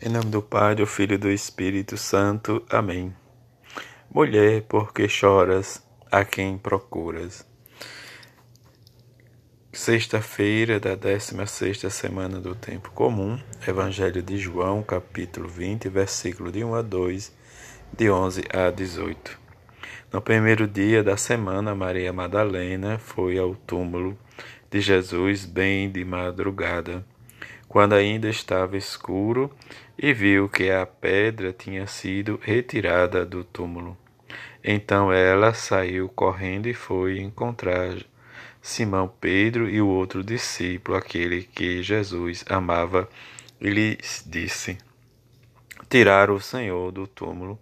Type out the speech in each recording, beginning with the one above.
Em nome do Pai, do Filho e do Espírito Santo. Amém. Mulher, por que choras? A quem procuras? Sexta-feira da 16 semana do Tempo Comum, Evangelho de João, capítulo 20, versículo de 1 a 2, de 11 a 18. No primeiro dia da semana, Maria Madalena foi ao túmulo de Jesus bem de madrugada quando ainda estava escuro, e viu que a pedra tinha sido retirada do túmulo. Então ela saiu correndo e foi encontrar Simão Pedro e o outro discípulo, aquele que Jesus amava, e lhes disse: Tiraram o Senhor do túmulo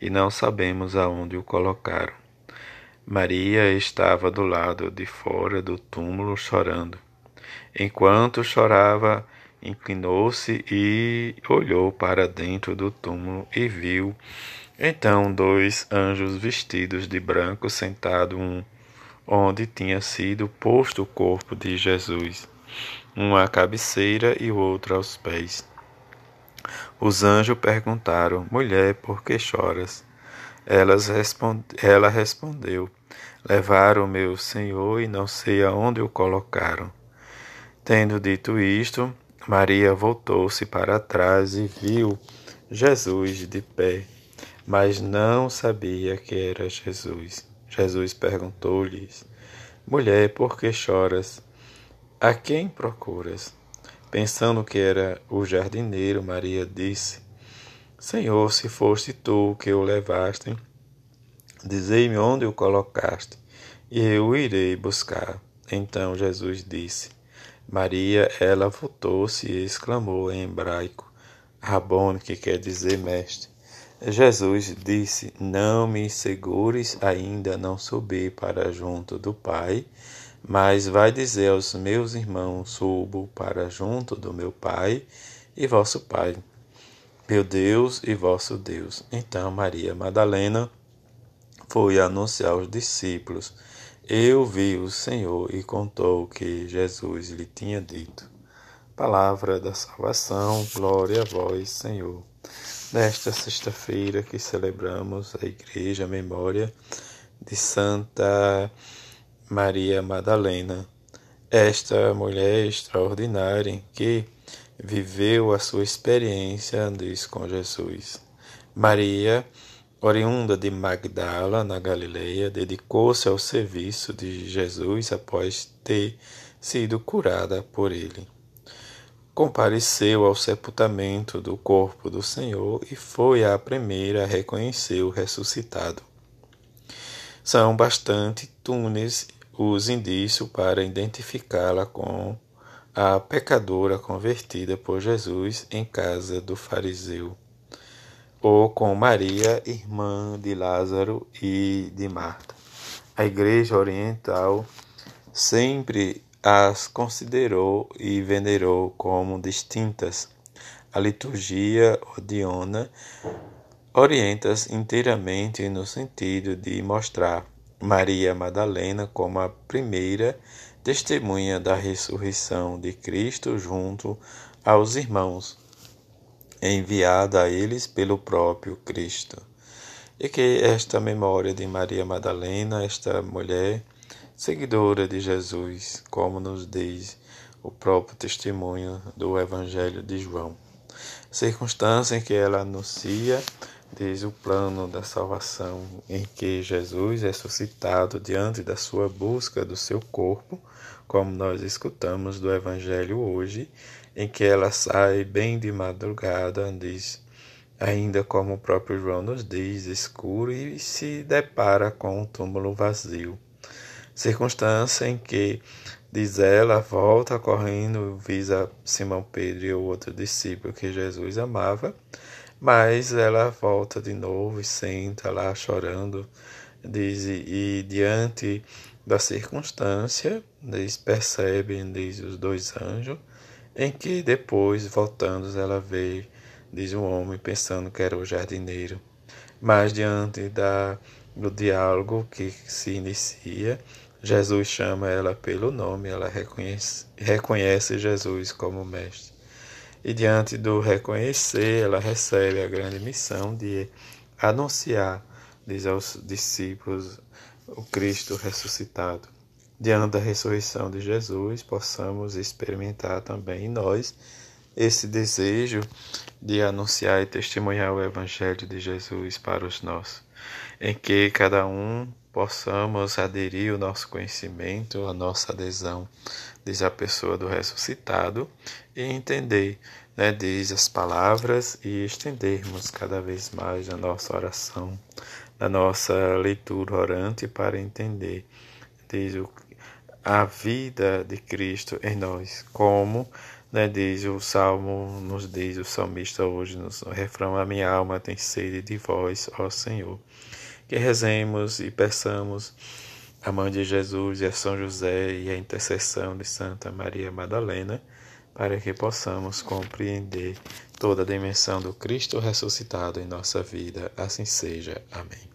e não sabemos aonde o colocaram. Maria estava do lado de fora do túmulo chorando. Enquanto chorava, inclinou-se e olhou para dentro do túmulo e viu então dois anjos vestidos de branco sentados um onde tinha sido posto o corpo de Jesus, um à cabeceira e o outro aos pés. Os anjos perguntaram: Mulher, por que choras? Elas respond... Ela respondeu: Levaram meu Senhor e não sei aonde o colocaram. Tendo dito isto, Maria voltou-se para trás e viu Jesus de pé, mas não sabia que era Jesus. Jesus perguntou-lhes: Mulher, por que choras? A quem procuras? Pensando que era o jardineiro, Maria disse: Senhor, se foste tu que o levaste, dizei-me onde o colocaste, e eu irei buscar. Então Jesus disse: Maria, ela voltou-se e exclamou em hebraico, Rabone, que quer dizer mestre. Jesus disse: Não me segures, ainda não subi para junto do Pai, mas vai dizer aos meus irmãos: Subo para junto do meu Pai e vosso Pai, meu Deus e vosso Deus. Então Maria Madalena foi anunciar aos discípulos eu vi o Senhor e contou o que Jesus lhe tinha dito. Palavra da salvação, glória a vós, Senhor. Nesta sexta-feira que celebramos a Igreja a Memória de Santa Maria Madalena, esta mulher extraordinária que viveu a sua experiência diz com Jesus. Maria oriunda de Magdala, na Galileia, dedicou-se ao serviço de Jesus após ter sido curada por ele. Compareceu ao sepultamento do corpo do Senhor e foi a primeira a reconhecer o ressuscitado. São bastante túneis os indícios para identificá-la com a pecadora convertida por Jesus em casa do fariseu ou com Maria, irmã de Lázaro e de Marta. A Igreja Oriental sempre as considerou e venerou como distintas. A liturgia odiona orienta-as inteiramente no sentido de mostrar Maria Madalena como a primeira testemunha da ressurreição de Cristo junto aos irmãos enviada a eles pelo próprio Cristo. E que esta memória de Maria Madalena, esta mulher seguidora de Jesus, como nos diz o próprio testemunho do Evangelho de João, circunstância em que ela anuncia diz o plano da salvação em que Jesus é suscitado diante da sua busca do seu corpo, como nós escutamos do Evangelho hoje, em que ela sai bem de madrugada, diz, ainda como o próprio João nos diz, escuro e se depara com um túmulo vazio. Circunstância em que, diz ela, volta correndo, visa Simão Pedro e o outro discípulo que Jesus amava, mas ela volta de novo e senta lá chorando, diz, e, e diante da circunstância, diz, percebem, diz os dois anjos, em que depois, voltando, ela vê, diz o homem, pensando que era o jardineiro. Mas diante da, do diálogo que se inicia, Jesus chama ela pelo nome, ela reconhece, reconhece Jesus como mestre. E diante do reconhecer, ela recebe a grande missão de anunciar, diz aos discípulos, o Cristo ressuscitado. Diante da ressurreição de Jesus, possamos experimentar também em nós esse desejo de anunciar e testemunhar o Evangelho de Jesus para os nossos, em que cada um possamos aderir o nosso conhecimento, a nossa adesão, diz a pessoa do ressuscitado, e entender, né, diz as palavras e estendermos cada vez mais a nossa oração, na nossa leitura orante para entender, diz o, a vida de Cristo em nós, como né, diz o Salmo, nos diz o salmista hoje no refrão: A minha alma tem sede de vós, ó Senhor que rezemos e peçamos a mãe de Jesus e a São José e a intercessão de Santa Maria Madalena, para que possamos compreender toda a dimensão do Cristo ressuscitado em nossa vida. Assim seja. Amém.